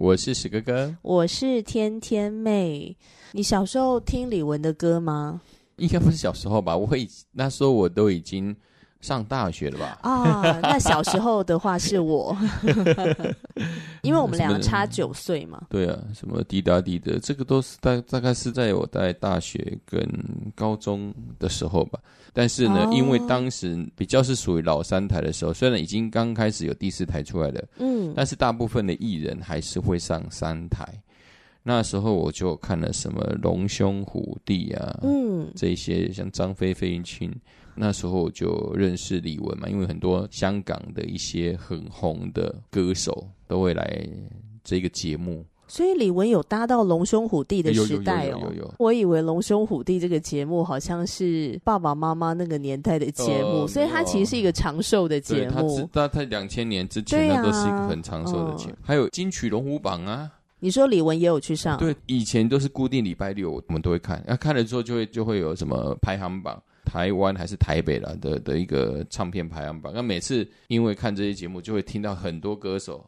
我是史哥哥，我是天天妹。你小时候听李玟的歌吗？应该不是小时候吧？我会那时候我都已经。上大学了吧？啊、哦，那小时候的话是我，因为我们两个差九岁嘛。对啊，什么滴答滴的，这个都是大大概是在我在大学跟高中的时候吧。但是呢，哦、因为当时比较是属于老三台的时候，虽然已经刚开始有第四台出来了，嗯，但是大部分的艺人还是会上三台。那时候我就看了什么龙兄虎弟啊，嗯，这些像张菲菲、费玉清。那时候就认识李玟嘛，因为很多香港的一些很红的歌手都会来这个节目，所以李玟有搭到龙兄虎弟的时代哦。有有，有，我以为龙兄虎弟这个节目好像是爸爸妈妈那个年代的节目，呃、所以它其实是一个长寿的节目。它在两千年之前，那都是一个很长寿的节目。啊、还有金曲龙虎榜啊，你说李玟也有去上？对，以前都是固定礼拜六我们都会看，那、啊、看了之后就会就会有什么排行榜。台湾还是台北了的的一个唱片排行榜，那每次因为看这些节目，就会听到很多歌手。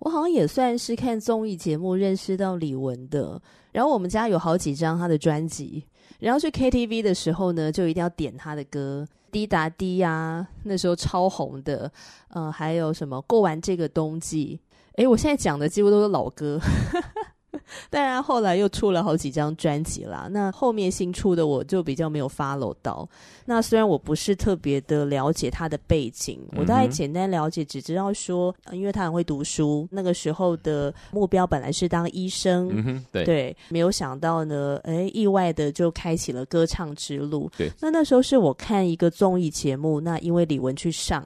我好像也算是看综艺节目认识到李玟的。然后我们家有好几张他的专辑，然后去 KTV 的时候呢，就一定要点他的歌，《滴答滴》呀，那时候超红的。嗯、呃，还有什么过完这个冬季？诶，我现在讲的几乎都是老歌。当然，后来又出了好几张专辑啦。那后面新出的我就比较没有 follow 到。那虽然我不是特别的了解他的背景，嗯、我大概简单了解，只知道说，因为他很会读书，那个时候的目标本来是当医生。嗯，对，对，没有想到呢，哎，意外的就开启了歌唱之路。对，那那时候是我看一个综艺节目，那因为李玟去上，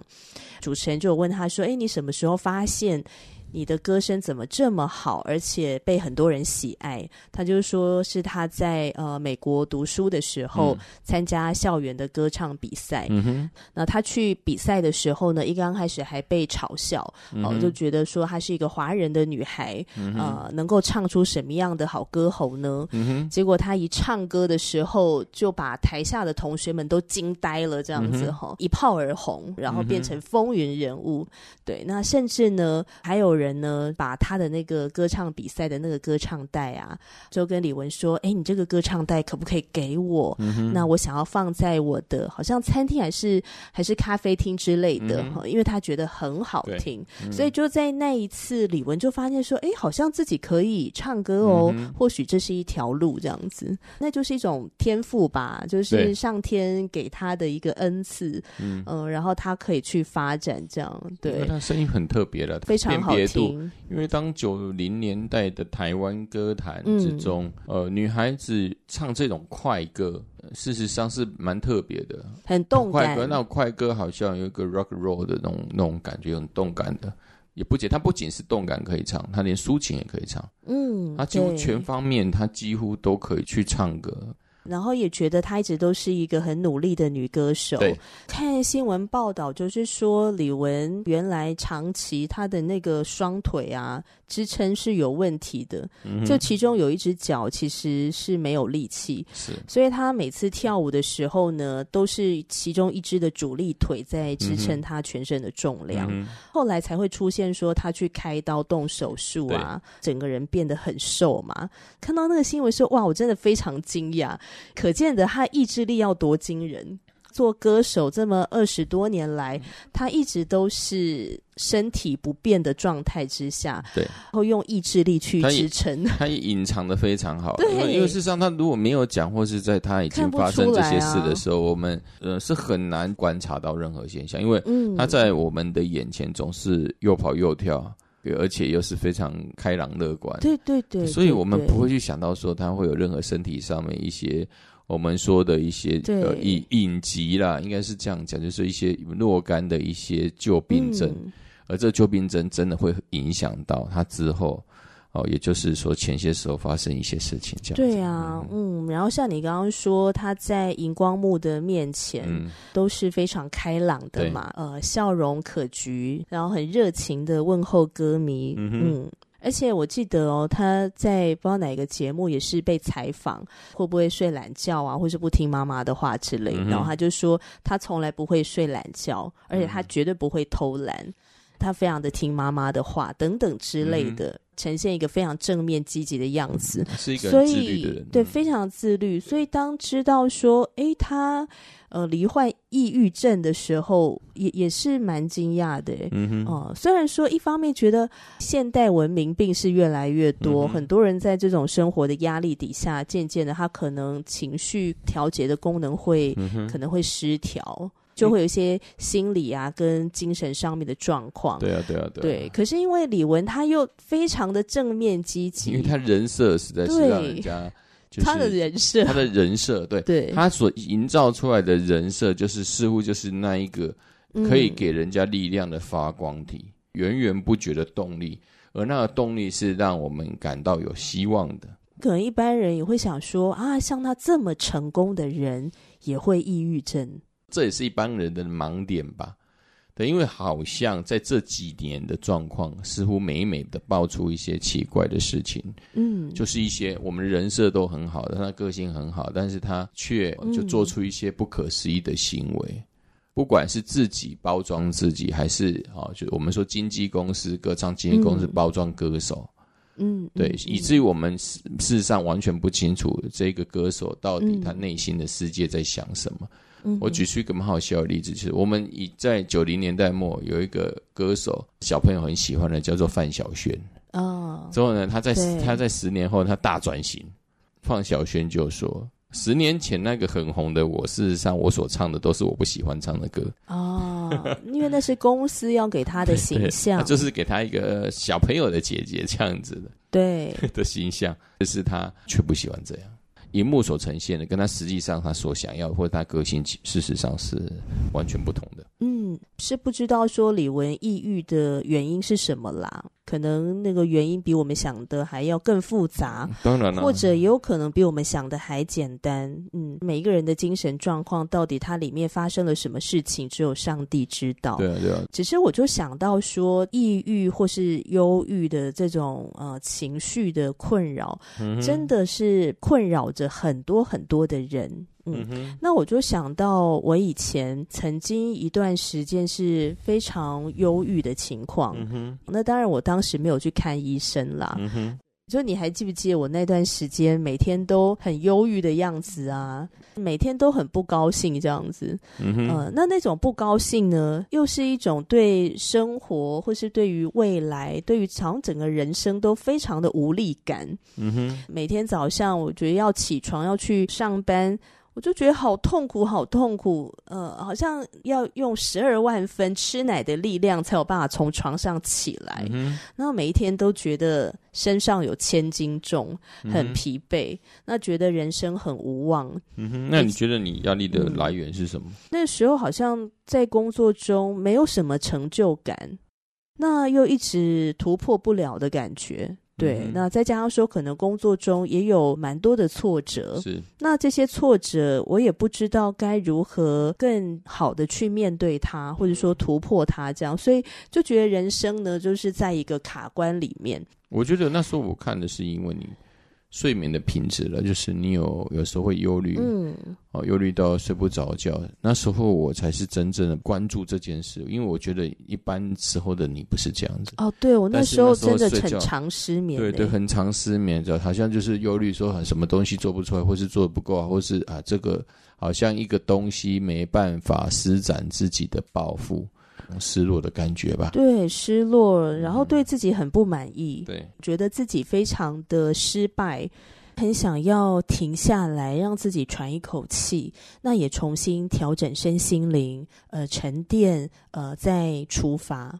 主持人就问他说：“哎，你什么时候发现？”你的歌声怎么这么好，而且被很多人喜爱？他就说是他在呃美国读书的时候参加校园的歌唱比赛。嗯哼，那他去比赛的时候呢，一刚开始还被嘲笑，哦、就觉得说她是一个华人的女孩，嗯、呃，能够唱出什么样的好歌喉呢？嗯哼，结果他一唱歌的时候，就把台下的同学们都惊呆了，这样子哈、嗯，一炮而红，然后变成风云人物。嗯、对，那甚至呢，还有。人呢，把他的那个歌唱比赛的那个歌唱带啊，就跟李玟说：“哎，你这个歌唱带可不可以给我？嗯、那我想要放在我的好像餐厅还是还是咖啡厅之类的，嗯、因为他觉得很好听。嗯、所以就在那一次，李玟就发现说：哎，好像自己可以唱歌哦，嗯、或许这是一条路这样子。那就是一种天赋吧，就是上天给他的一个恩赐。嗯、呃，然后他可以去发展这样。对，他声音很特别的，非常好。”因为当九零年代的台湾歌坛之中，嗯、呃，女孩子唱这种快歌，事实上是蛮特别的，很动感。快歌，那种快歌好像有一个 rock roll 的那种那种感觉，很动感的。也不仅，它不仅是动感可以唱，它连抒情也可以唱。嗯，它几乎全方面，它几乎都可以去唱歌。然后也觉得她一直都是一个很努力的女歌手。看新闻报道，就是说李玟原来长期她的那个双腿啊。支撑是有问题的，嗯、就其中有一只脚其实是没有力气，是，所以他每次跳舞的时候呢，都是其中一只的主力腿在支撑他全身的重量。嗯、后来才会出现说他去开刀动手术啊，整个人变得很瘦嘛。看到那个新闻说哇，我真的非常惊讶，可见的他意志力要多惊人。做歌手这么二十多年来，他一直都是身体不变的状态之下，对，然后用意志力去支撑。他也隐藏的非常好，因为因为事实上他如果没有讲，或是在他已经发生这些事的时候，啊、我们呃是很难观察到任何现象，因为他在我们的眼前总是又跑又跳，而且又是非常开朗乐观。对对对，对，所以我们不会去想到说他会有任何身体上面一些。我们说的一些隐隐疾啦，应该是这样讲，就是一些若干的一些旧病症，嗯、而这旧病症真的会影响到他之后哦，也就是说前些时候发生一些事情这样。对啊，嗯，然后像你刚刚说他在荧光幕的面前、嗯、都是非常开朗的嘛，呃，笑容可掬，然后很热情的问候歌迷，嗯。嗯而且我记得哦，他在不知道哪个节目也是被采访，会不会睡懒觉啊，或是不听妈妈的话之类。嗯、然后他就说，他从来不会睡懒觉，而且他绝对不会偷懒，嗯、他非常的听妈妈的话等等之类的，嗯、呈现一个非常正面积极的样子。是一个自律的人，对，非常自律。所以当知道说，诶，他。呃，罹患抑郁症的时候，也也是蛮惊讶的。嗯哼，哦、呃，虽然说一方面觉得现代文明病是越来越多，嗯、很多人在这种生活的压力底下，渐渐的他可能情绪调节的功能会、嗯、可能会失调，就会有一些心理啊跟精神上面的状况。对啊，对啊，对。对，可是因为李玟她又非常的正面积极，因为她人设实在是让人家。就是他的人设，他的人设，对，对他所营造出来的人设，就是似乎就是那一个可以给人家力量的发光体，嗯、源源不绝的动力，而那个动力是让我们感到有希望的。可能一般人也会想说啊，像他这么成功的人也会抑郁症，这也是一般人的盲点吧。对，因为好像在这几年的状况，似乎每每的爆出一些奇怪的事情，嗯，就是一些我们人设都很好的，他的个性很好，但是他却就做出一些不可思议的行为，嗯、不管是自己包装自己，还是啊、哦，就我们说经纪公司、歌唱经纪公司包装歌手，嗯，对，嗯、以至于我们事实上完全不清楚这个歌手到底他内心的世界在想什么。我举出一个蛮好笑的例子，就是我们以在九零年代末有一个歌手，小朋友很喜欢的，叫做范晓萱。哦，之后呢，他在他在十年后他大转型，范晓萱就说，十年前那个很红的我，事实上我所唱的都是我不喜欢唱的歌。哦，因为那是公司要给他的形象，就是给他一个小朋友的姐姐这样子的，对 的形象，可是他却不喜欢这样。荧幕所呈现的，跟他实际上他所想要或者他个性，事实上是完全不同的。嗯，是不知道说李玟抑郁的原因是什么啦？可能那个原因比我们想的还要更复杂，当然了，或者也有可能比我们想的还简单。嗯，每一个人的精神状况到底它里面发生了什么事情，只有上帝知道。对啊，对啊。只是我就想到说，抑郁或是忧郁的这种呃情绪的困扰，嗯，真的是困扰着很多很多的人。嗯哼，那我就想到我以前曾经一段时间是非常忧郁的情况。嗯哼，那当然我当时没有去看医生啦。嗯哼，就你还记不记得我那段时间每天都很忧郁的样子啊？每天都很不高兴这样子。嗯哼，呃，那那种不高兴呢，又是一种对生活或是对于未来、对于好像整个人生都非常的无力感。嗯哼，每天早上我觉得要起床要去上班。我就觉得好痛苦，好痛苦，呃，好像要用十二万分吃奶的力量才有办法从床上起来，嗯、然后每一天都觉得身上有千斤重，很疲惫，嗯、那觉得人生很无望。嗯哼，那你觉得你压力的来源是什么？嗯、那时候好像在工作中没有什么成就感，那又一直突破不了的感觉。对，嗯、那再加上说，可能工作中也有蛮多的挫折，是。那这些挫折，我也不知道该如何更好的去面对它，或者说突破它，这样，所以就觉得人生呢，就是在一个卡关里面。我觉得那时候我看的是因为你。睡眠的品质了，就是你有有时候会忧虑，嗯，哦，忧虑到睡不着觉，那时候我才是真正的关注这件事，因为我觉得一般时候的你不是这样子。哦，对，我那时候真的很常失眠，对对，很常失眠，就好像就是忧虑说什么东西做不出来，或是做的不够，或是啊这个好像一个东西没办法施展自己的抱负。失落的感觉吧，对，失落，然后对自己很不满意，嗯、对，觉得自己非常的失败，很想要停下来，让自己喘一口气，那也重新调整身心灵，呃，沉淀，呃，再出发。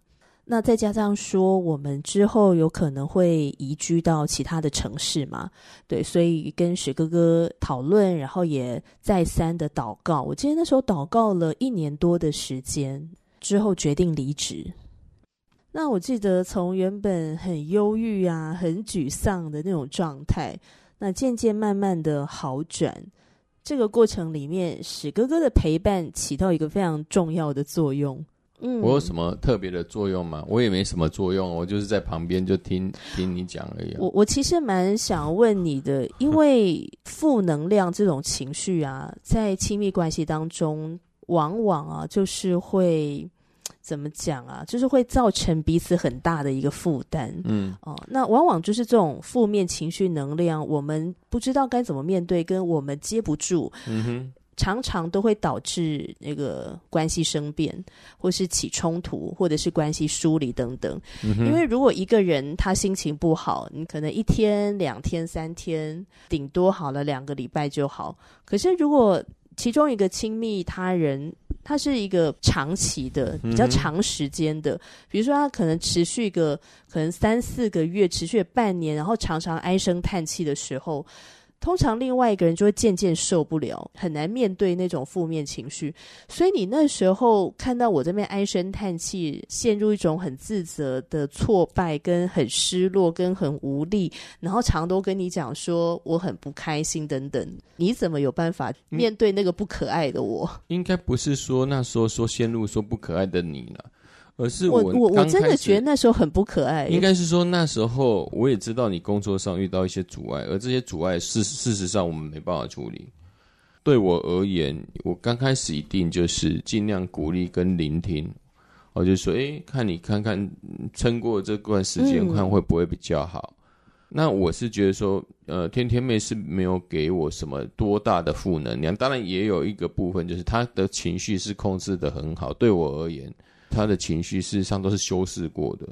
那再加上说，我们之后有可能会移居到其他的城市嘛？对，所以跟史哥哥讨论，然后也再三的祷告。我记得那时候祷告了一年多的时间，之后决定离职。那我记得从原本很忧郁啊、很沮丧的那种状态，那渐渐慢慢的好转。这个过程里面，史哥哥的陪伴起到一个非常重要的作用。嗯，我有什么特别的作用吗？我也没什么作用，我就是在旁边就听听你讲而已。我我其实蛮想问你的，因为负能量这种情绪啊，在亲密关系当中，往往啊就是会怎么讲啊，就是会造成彼此很大的一个负担。嗯，哦，那往往就是这种负面情绪能量，我们不知道该怎么面对，跟我们接不住。嗯哼。常常都会导致那个关系生变，或是起冲突，或者是关系疏离等等。嗯、因为如果一个人他心情不好，你可能一天、两天、三天，顶多好了两个礼拜就好。可是如果其中一个亲密他人，他是一个长期的、比较长时间的，嗯、比如说他可能持续一个可能三四个月，持续半年，然后常常唉声叹气的时候。通常另外一个人就会渐渐受不了，很难面对那种负面情绪。所以你那时候看到我这边唉声叹气，陷入一种很自责的挫败，跟很失落，跟很无力，然后常都跟你讲说我很不开心等等。你怎么有办法面对那个不可爱的我？应该不是说那时候说陷入说不可爱的你了。而是我我我真的觉得那时候很不可爱。应该是说那时候我也知道你工作上遇到一些阻碍，而这些阻碍事事实上我们没办法处理。对我而言，我刚开始一定就是尽量鼓励跟聆听，我就说：“诶，看你看看撑过这段时间，看会不会比较好。”那我是觉得说，呃，天天妹是没有给我什么多大的负能量，当然也有一个部分就是她的情绪是控制的很好。对我而言。他的情绪事实上都是修饰过的，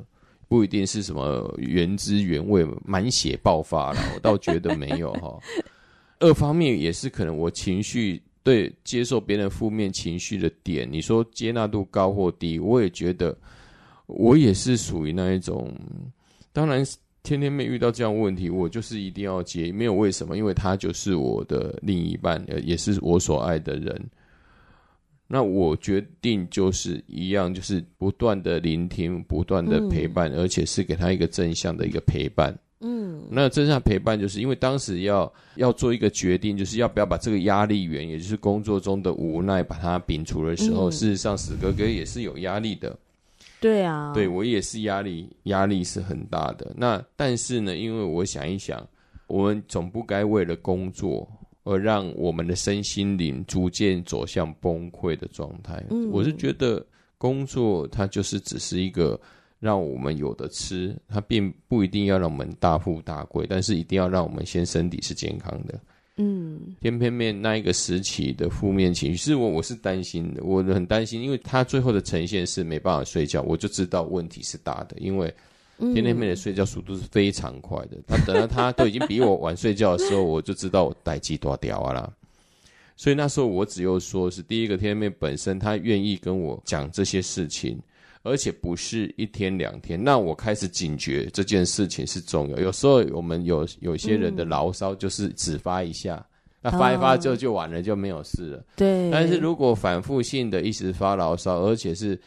不一定是什么原汁原味、满血爆发了。我倒觉得没有哈。二方面也是可能我情绪对接受别人负面情绪的点，你说接纳度高或低，我也觉得我也是属于那一种。当然，天天没遇到这样问题，我就是一定要接，没有为什么，因为他就是我的另一半，呃也是我所爱的人。那我决定就是一样，就是不断的聆听，不断的陪伴，嗯、而且是给他一个正向的一个陪伴。嗯，那正向陪伴就是因为当时要要做一个决定，就是要不要把这个压力源，也就是工作中的无奈，把它摒除的时候，嗯、事实上史哥哥也是有压力的。对啊，对我也是压力，压力是很大的。那但是呢，因为我想一想，我们总不该为了工作。而让我们的身心灵逐渐走向崩溃的状态。嗯，我是觉得工作它就是只是一个让我们有的吃，它并不一定要让我们大富大贵，但是一定要让我们先身体是健康的。嗯，偏偏面那一个时期的负面情绪，是我我是担心的，我很担心，因为他最后的呈现是没办法睡觉，我就知道问题是大的，因为。天天妹的睡觉速度是非常快的，他等到他都已经比我晚睡觉的时候，我就知道我代志大条啊啦。所以那时候我只有说是第一个天天妹本身，他愿意跟我讲这些事情，而且不是一天两天，那我开始警觉这件事情是重要。有时候我们有有些人的牢骚就是只发一下，那发一发之后就完了，就没有事了。对。但是如果反复性的一直发牢骚，而且是。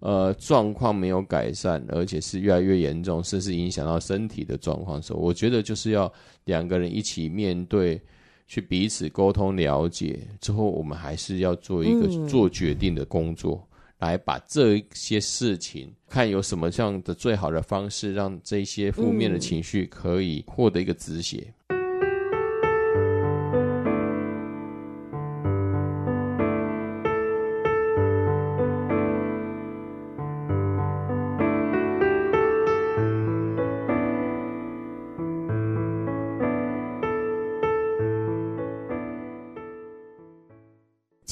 呃，状况没有改善，而且是越来越严重，甚至影响到身体的状况的时候，我觉得就是要两个人一起面对，去彼此沟通了解之后，我们还是要做一个做决定的工作，嗯、来把这些事情看有什么样的最好的方式，让这些负面的情绪可以获得一个止血。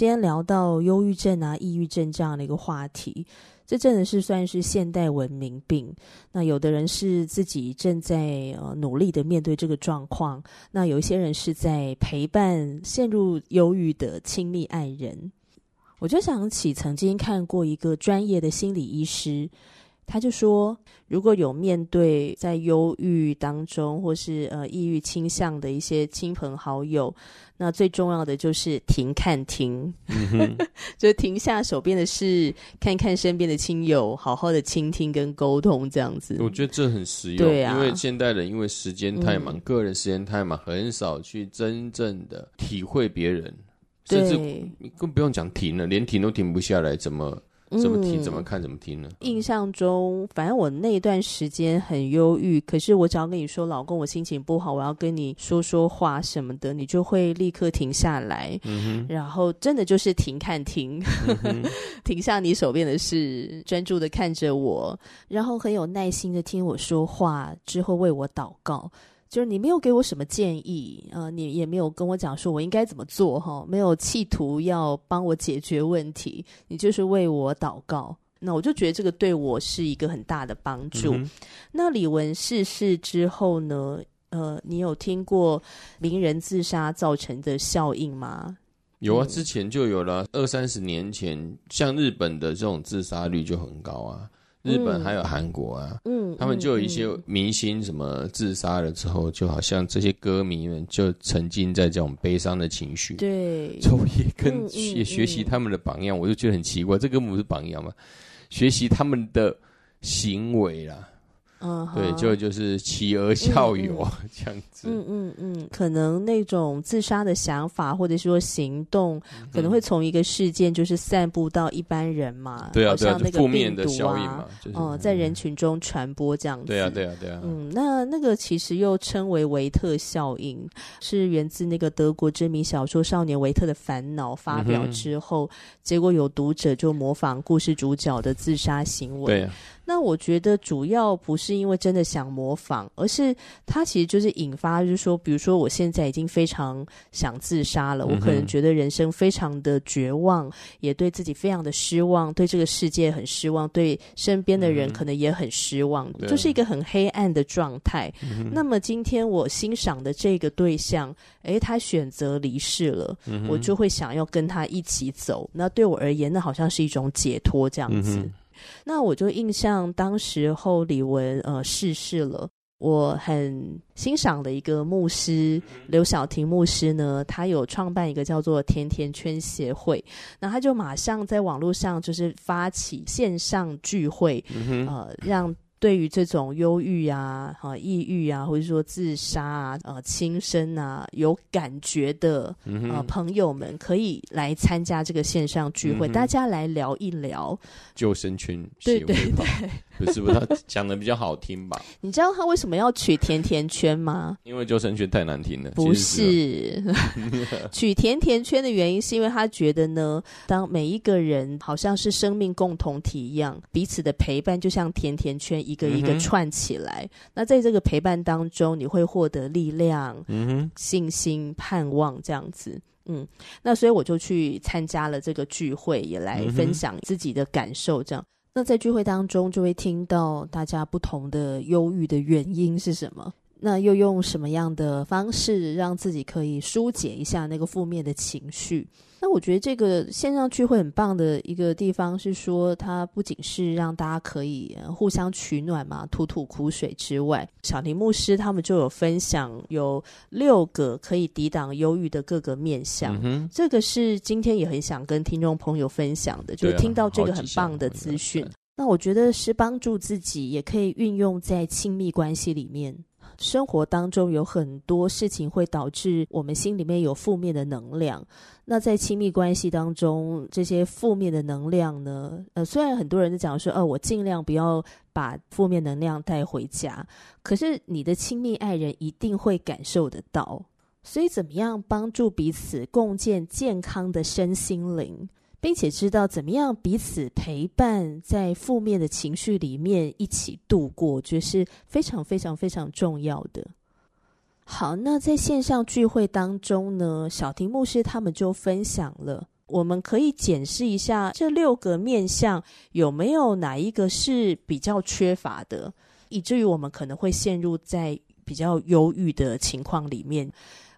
今天聊到忧郁症啊、抑郁症这样的一个话题，这真的是算是现代文明病。那有的人是自己正在呃努力的面对这个状况，那有一些人是在陪伴陷入忧郁的亲密爱人。我就想起曾经看过一个专业的心理医师，他就说，如果有面对在忧郁当中或是呃抑郁倾向的一些亲朋好友，那最重要的就是停看停，就停下手边的事，看看身边的亲友，好好的倾听跟沟通，这样子。我觉得这很实用，对啊，因为现代人因为时间太忙，嗯、个人时间太忙，很少去真正的体会别人，甚至更不用讲停了，连停都停不下来，怎么？怎么听？怎么看？怎么听呢？印象中，反正我那段时间很忧郁。可是我只要跟你说，老公，我心情不好，我要跟你说说话什么的，你就会立刻停下来。嗯。然后真的就是停看停，嗯。停下你手边的事，专注的看着我，然后很有耐心的听我说话，之后为我祷告。就是你没有给我什么建议，呃，你也没有跟我讲说我应该怎么做，哈，没有企图要帮我解决问题，你就是为我祷告，那我就觉得这个对我是一个很大的帮助。嗯、那李文逝世之后呢？呃，你有听过名人自杀造成的效应吗？有啊，之前就有了，二三十年前，像日本的这种自杀率就很高啊。日本还有韩国啊，嗯，他们就有一些明星什么自杀了之后，就好像这些歌迷们就沉浸在这种悲伤的情绪，对，所以也跟也学习他们的榜样，我就觉得很奇怪，这根本不是榜样嘛，学习他们的行为啦。嗯，对，就就是企鹅校友、嗯、这样子。嗯嗯嗯，可能那种自杀的想法或者说行动，可能会从一个事件就是散布到一般人嘛。对啊，对啊，像那个负面的效应嘛，就是哦、呃，在人群中传播这样子。对啊，对啊，对啊。嗯，那那个其实又称为维特效应，是源自那个德国知名小说少年维特的烦恼发表之后，嗯、结果有读者就模仿故事主角的自杀行为。对啊。那我觉得主要不是因为真的想模仿，而是他其实就是引发，就是说，比如说我现在已经非常想自杀了，我可能觉得人生非常的绝望，也对自己非常的失望，对这个世界很失望，对身边的人可能也很失望，嗯、就是一个很黑暗的状态。嗯、那么今天我欣赏的这个对象，诶，他选择离世了，嗯、我就会想要跟他一起走。那对我而言，那好像是一种解脱，这样子。嗯那我就印象当时候李玟呃逝世了，我很欣赏的一个牧师刘晓婷牧师呢，他有创办一个叫做甜甜圈协会，那他就马上在网络上就是发起线上聚会，嗯、呃让。对于这种忧郁啊、哈抑郁啊，或者说自杀啊、呃轻生啊，有感觉的、嗯、呃朋友们，可以来参加这个线上聚会，嗯、大家来聊一聊救生圈。对对对。不是不是，他讲的比较好听吧？你知道他为什么要取甜甜圈吗？因为救生圈太难听了。不是，取甜甜圈的原因是因为他觉得呢，当每一个人好像是生命共同体一样，彼此的陪伴就像甜甜圈一个一个串起来。嗯、那在这个陪伴当中，你会获得力量、嗯、信心、盼望这样子。嗯，那所以我就去参加了这个聚会，也来分享自己的感受，这样。那在聚会当中，就会听到大家不同的忧郁的原因是什么？那又用什么样的方式让自己可以疏解一下那个负面的情绪？那我觉得这个线上聚会很棒的一个地方是说，它不仅是让大家可以互相取暖嘛，吐吐苦水之外，小林牧师他们就有分享有六个可以抵挡忧郁的各个面相。嗯、这个是今天也很想跟听众朋友分享的，就是听到这个很棒的资讯。那我觉得是帮助自己，也可以运用在亲密关系里面。生活当中有很多事情会导致我们心里面有负面的能量。那在亲密关系当中，这些负面的能量呢，呃，虽然很多人都讲说，呃，我尽量不要把负面能量带回家，可是你的亲密爱人一定会感受得到。所以，怎么样帮助彼此共建健康的身心灵？并且知道怎么样彼此陪伴，在负面的情绪里面一起度过，我觉得是非常非常非常重要的。好，那在线上聚会当中呢，小婷牧师他们就分享了，我们可以检视一下这六个面向有没有哪一个是比较缺乏的，以至于我们可能会陷入在比较忧郁的情况里面。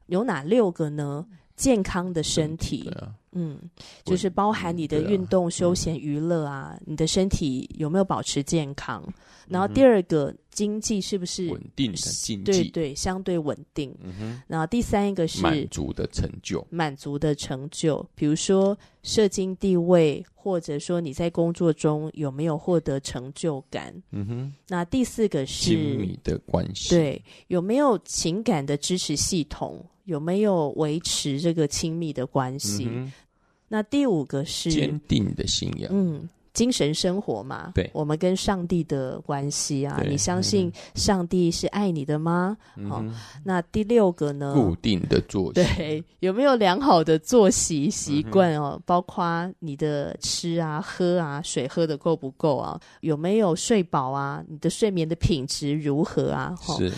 有哪六个呢？健康的身体，嗯，就是包含你的运动、休闲、娱乐啊，你的身体有没有保持健康？然后第二个，经济是不是稳定的经济？对对，相对稳定。嗯哼。然后第三一个是满足的成就，满足的成就，比如说社经地位，或者说你在工作中有没有获得成就感？嗯哼。那第四个是亲密的关系，对，有没有情感的支持系统？有没有维持这个亲密的关系？嗯、那第五个是坚定的信仰。嗯。精神生活嘛，对，我们跟上帝的关系啊，你相信上帝是爱你的吗？好、嗯哦，那第六个呢？固定的作息，对，有没有良好的作息习惯哦？嗯、包括你的吃啊、喝啊、水喝的够不够啊？有没有睡饱啊？你的睡眠的品质如何啊？哦、是。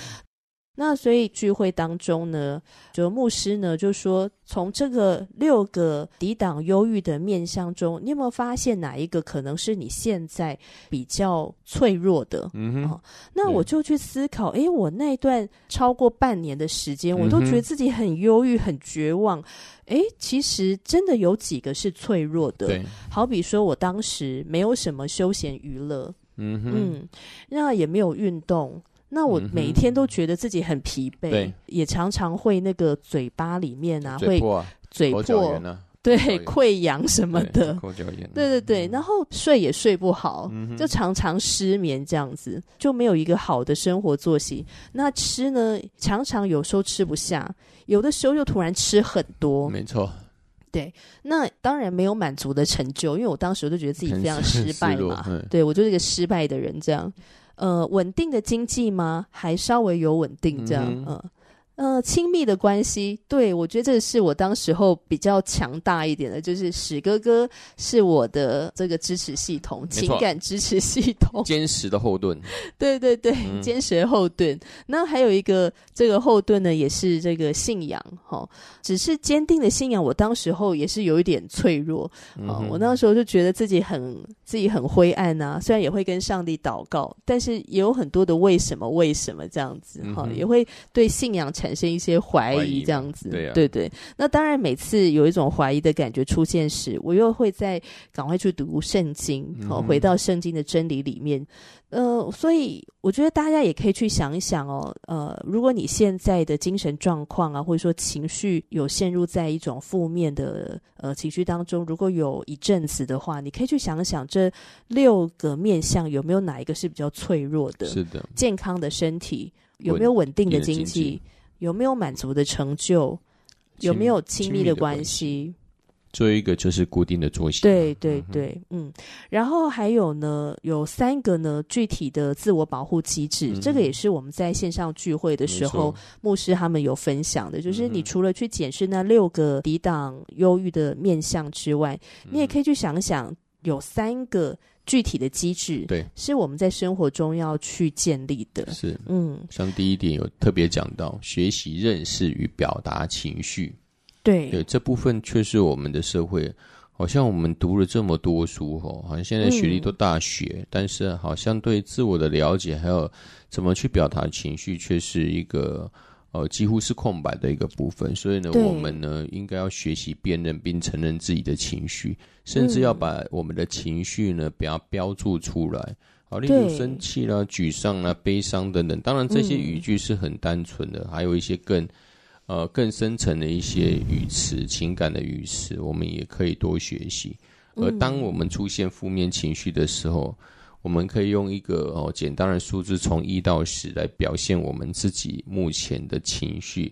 那所以聚会当中呢，就牧师呢就说，从这个六个抵挡忧郁的面相中，你有没有发现哪一个可能是你现在比较脆弱的？嗯哼、哦。那我就去思考，哎、嗯，我那段超过半年的时间，我都觉得自己很忧郁、很绝望。哎，其实真的有几个是脆弱的。对。好比说我当时没有什么休闲娱乐，嗯哼，嗯，那也没有运动。那我每一天都觉得自己很疲惫，嗯、也常常会那个嘴巴里面啊，会嘴破，啊、对溃疡什么的，对对对，然后睡也睡不好，嗯、就常常失眠这样子，就没有一个好的生活作息。那吃呢，常常有时候吃不下，有的时候又突然吃很多，没错。对，那当然没有满足的成就，因为我当时我就觉得自己非常失败嘛，对我就是一个失败的人这样。呃，稳定的经济吗？还稍微有稳定这样，嗯，呃呃，亲密的关系，对，我觉得这是我当时候比较强大一点的，就是史哥哥是我的这个支持系统，情感支持系统，坚实的后盾。对对对，嗯、坚实的后盾。那还有一个这个后盾呢，也是这个信仰，哈、哦，只是坚定的信仰。我当时候也是有一点脆弱，嗯、哼哦，我那时候就觉得自己很自己很灰暗啊，虽然也会跟上帝祷告，但是也有很多的为什么为什么这样子，哈、也会对信仰产。产生一些怀疑，这样子，对、啊、对对。那当然，每次有一种怀疑的感觉出现时，我又会再赶快去读圣经，好、嗯、回到圣经的真理里面。呃，所以我觉得大家也可以去想一想哦。呃，如果你现在的精神状况啊，或者说情绪有陷入在一种负面的呃情绪当中，如果有一阵子的话，你可以去想想这六个面向有没有哪一个是比较脆弱的？是的，健康的身体有没有稳定的经济？有没有满足的成就？有没有亲密的关系？最后一个就是固定的作息。对对对，嗯，嗯。然后还有呢，有三个呢具体的自我保护机制，嗯、这个也是我们在线上聚会的时候，牧师他们有分享的，就是你除了去检视那六个抵挡忧郁的面相之外，嗯、你也可以去想想，有三个。具体的机制，对，是我们在生活中要去建立的。是，嗯，像第一点有特别讲到，学习认识与表达情绪。对，对，这部分却是我们的社会，好像我们读了这么多书，吼，好像现在学历都大学，嗯、但是好像对自我的了解，还有怎么去表达情绪，却是一个。呃，几乎是空白的一个部分，所以呢，我们呢应该要学习辨认并承认自己的情绪，甚至要把我们的情绪呢，不要标注出来。好，例如生气啦、沮丧啦、悲伤等等。当然，这些语句是很单纯的，嗯、还有一些更呃更深层的一些语词、情感的语词，我们也可以多学习。而当我们出现负面情绪的时候，我们可以用一个哦简单的数字，从一到十来表现我们自己目前的情绪，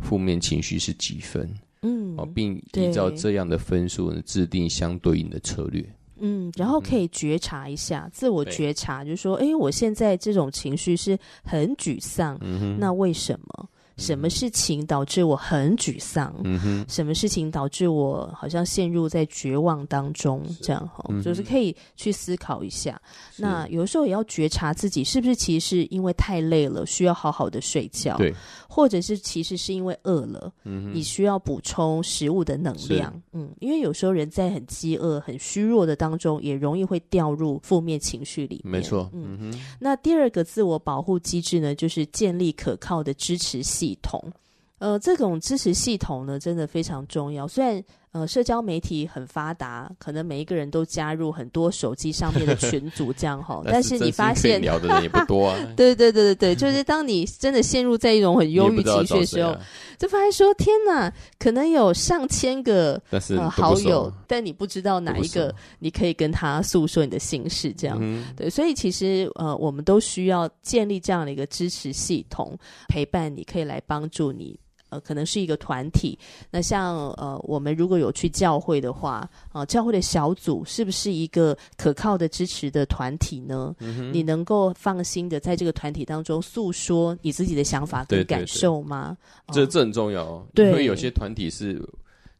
负面情绪是几分？嗯，哦，并依照这样的分数呢，制定相对应的策略。嗯，然后可以觉察一下，嗯、自我觉察，就是说，哎，我现在这种情绪是很沮丧，嗯哼，那为什么？什么事情导致我很沮丧？嗯哼，什么事情导致我好像陷入在绝望当中？这样哈，嗯、就是可以去思考一下。那有的时候也要觉察自己是不是其实是因为太累了，需要好好的睡觉。对。或者是其实是因为饿了，嗯，你需要补充食物的能量，嗯，因为有时候人在很饥饿、很虚弱的当中，也容易会掉入负面情绪里面。没错，嗯哼。那第二个自我保护机制呢，就是建立可靠的支持系系统。呃，这种支持系统呢，真的非常重要。虽然呃，社交媒体很发达，可能每一个人都加入很多手机上面的 群组，这样哈。但是你发现聊的人也不多啊。对对对对对，就是当你真的陷入在一种很忧郁情绪的时候，就发现说：天哪，可能有上千个 呃好友，但你不知道哪一个你可以跟他诉说你的心事，这样。嗯、对，所以其实呃，我们都需要建立这样的一个支持系统，陪伴你，可以来帮助你。呃，可能是一个团体。那像呃，我们如果有去教会的话，啊、呃，教会的小组是不是一个可靠的支持的团体呢？嗯、你能够放心的在这个团体当中诉说你自己的想法跟感受吗？对对对，这这很重要哦。对，因为有些团体是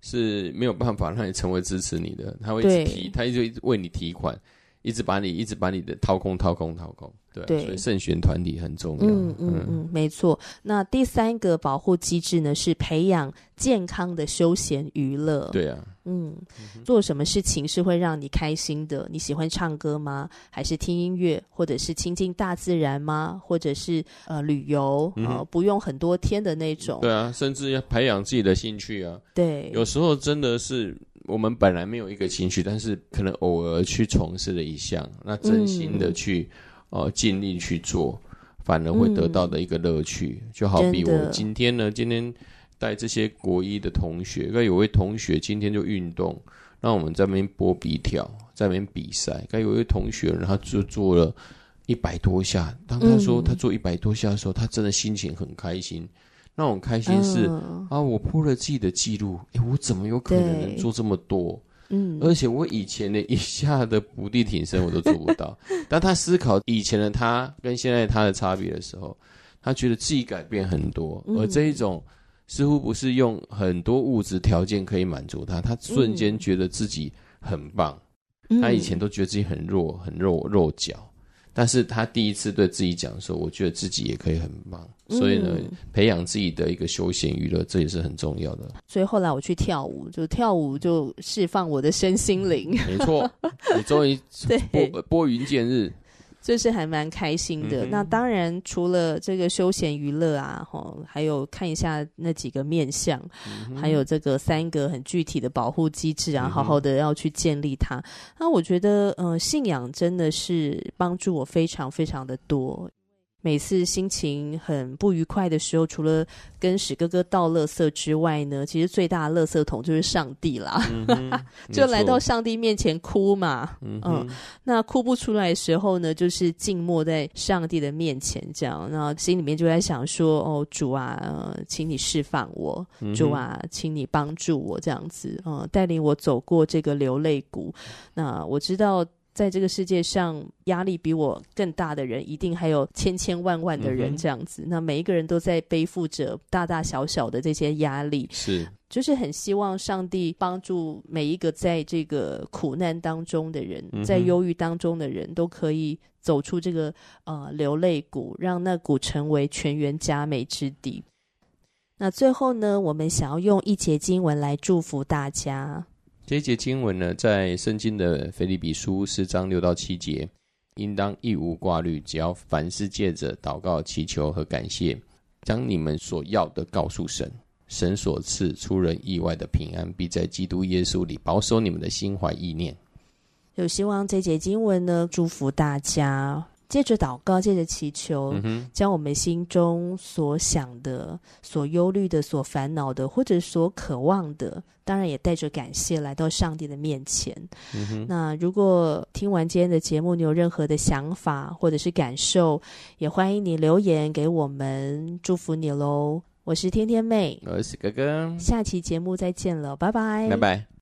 是没有办法让你成为支持你的，他会一直提，他就一直为你提款。一直把你一直把你的掏空掏空掏空，对，对，所以慎选团体很重要。嗯嗯嗯，没错。那第三个保护机制呢，是培养健康的休闲娱乐。对啊，嗯，做什么事情是会让你开心的？你喜欢唱歌吗？还是听音乐，或者是亲近大自然吗？或者是呃旅游啊、呃，不用很多天的那种。对啊，甚至要培养自己的兴趣啊。对，有时候真的是。我们本来没有一个兴趣，但是可能偶尔去从事了一项，那真心的去，嗯、呃，尽力去做，反而会得到的一个乐趣。嗯、就好比我今天呢，今天带这些国一的同学，该有位同学今天就运动，那我们在那边波比跳，在那边比赛。该有位同学呢，他就做了一百多下。当他说他做一百多下的时候，嗯、他真的心情很开心。那种开心是、嗯、啊，我破了自己的记录，哎，我怎么有可能能做这么多？嗯，而且我以前的一下的伏地挺身我都做不到。当他思考以前的他跟现在他的差别的时候，他觉得自己改变很多，嗯、而这一种似乎不是用很多物质条件可以满足他，他瞬间觉得自己很棒。嗯、他以前都觉得自己很弱，很弱弱脚。但是他第一次对自己讲说：“我觉得自己也可以很棒。”所以呢，嗯、培养自己的一个休闲娱乐，这也是很重要的。所以后来我去跳舞，就跳舞就释放我的身心灵。没错，你终于 拨拨云见日。就是还蛮开心的。嗯、那当然，除了这个休闲娱乐啊，吼，还有看一下那几个面相，嗯、还有这个三个很具体的保护机制啊，嗯、好好的要去建立它。那我觉得，呃，信仰真的是帮助我非常非常的多。每次心情很不愉快的时候，除了跟史哥哥倒垃圾之外呢，其实最大的垃圾桶就是上帝啦，嗯、就来到上帝面前哭嘛。嗯，嗯，那哭不出来的时候呢，就是静默在上帝的面前，这样，然后心里面就在想说：“哦，主啊，呃、请你释放我，主啊，请你帮助我，这样子，嗯、呃，带领我走过这个流泪谷。”那我知道。在这个世界上，压力比我更大的人，一定还有千千万万的人这样子。嗯、那每一个人都在背负着大大小小的这些压力，是，就是很希望上帝帮助每一个在这个苦难当中的人，嗯、在忧郁当中的人都可以走出这个呃流泪谷，让那谷成为全员佳美之地。那最后呢，我们想要用一节经文来祝福大家。这一节经文呢，在圣经的腓立比书四章六到七节，应当一无挂虑，只要凡事借着祷告、祈求和感谢，将你们所要的告诉神，神所赐出人意外的平安，必在基督耶稣里保守你们的心怀意念。有希望这节经文呢，祝福大家。借着祷告，借着祈求，嗯、将我们心中所想的、所忧虑的、所烦恼的，或者所渴望的，当然也带着感谢来到上帝的面前。嗯、那如果听完今天的节目，你有任何的想法或者是感受，也欢迎你留言给我们，祝福你喽！我是天天妹，我是哥哥，下期节目再见了，拜拜，拜拜。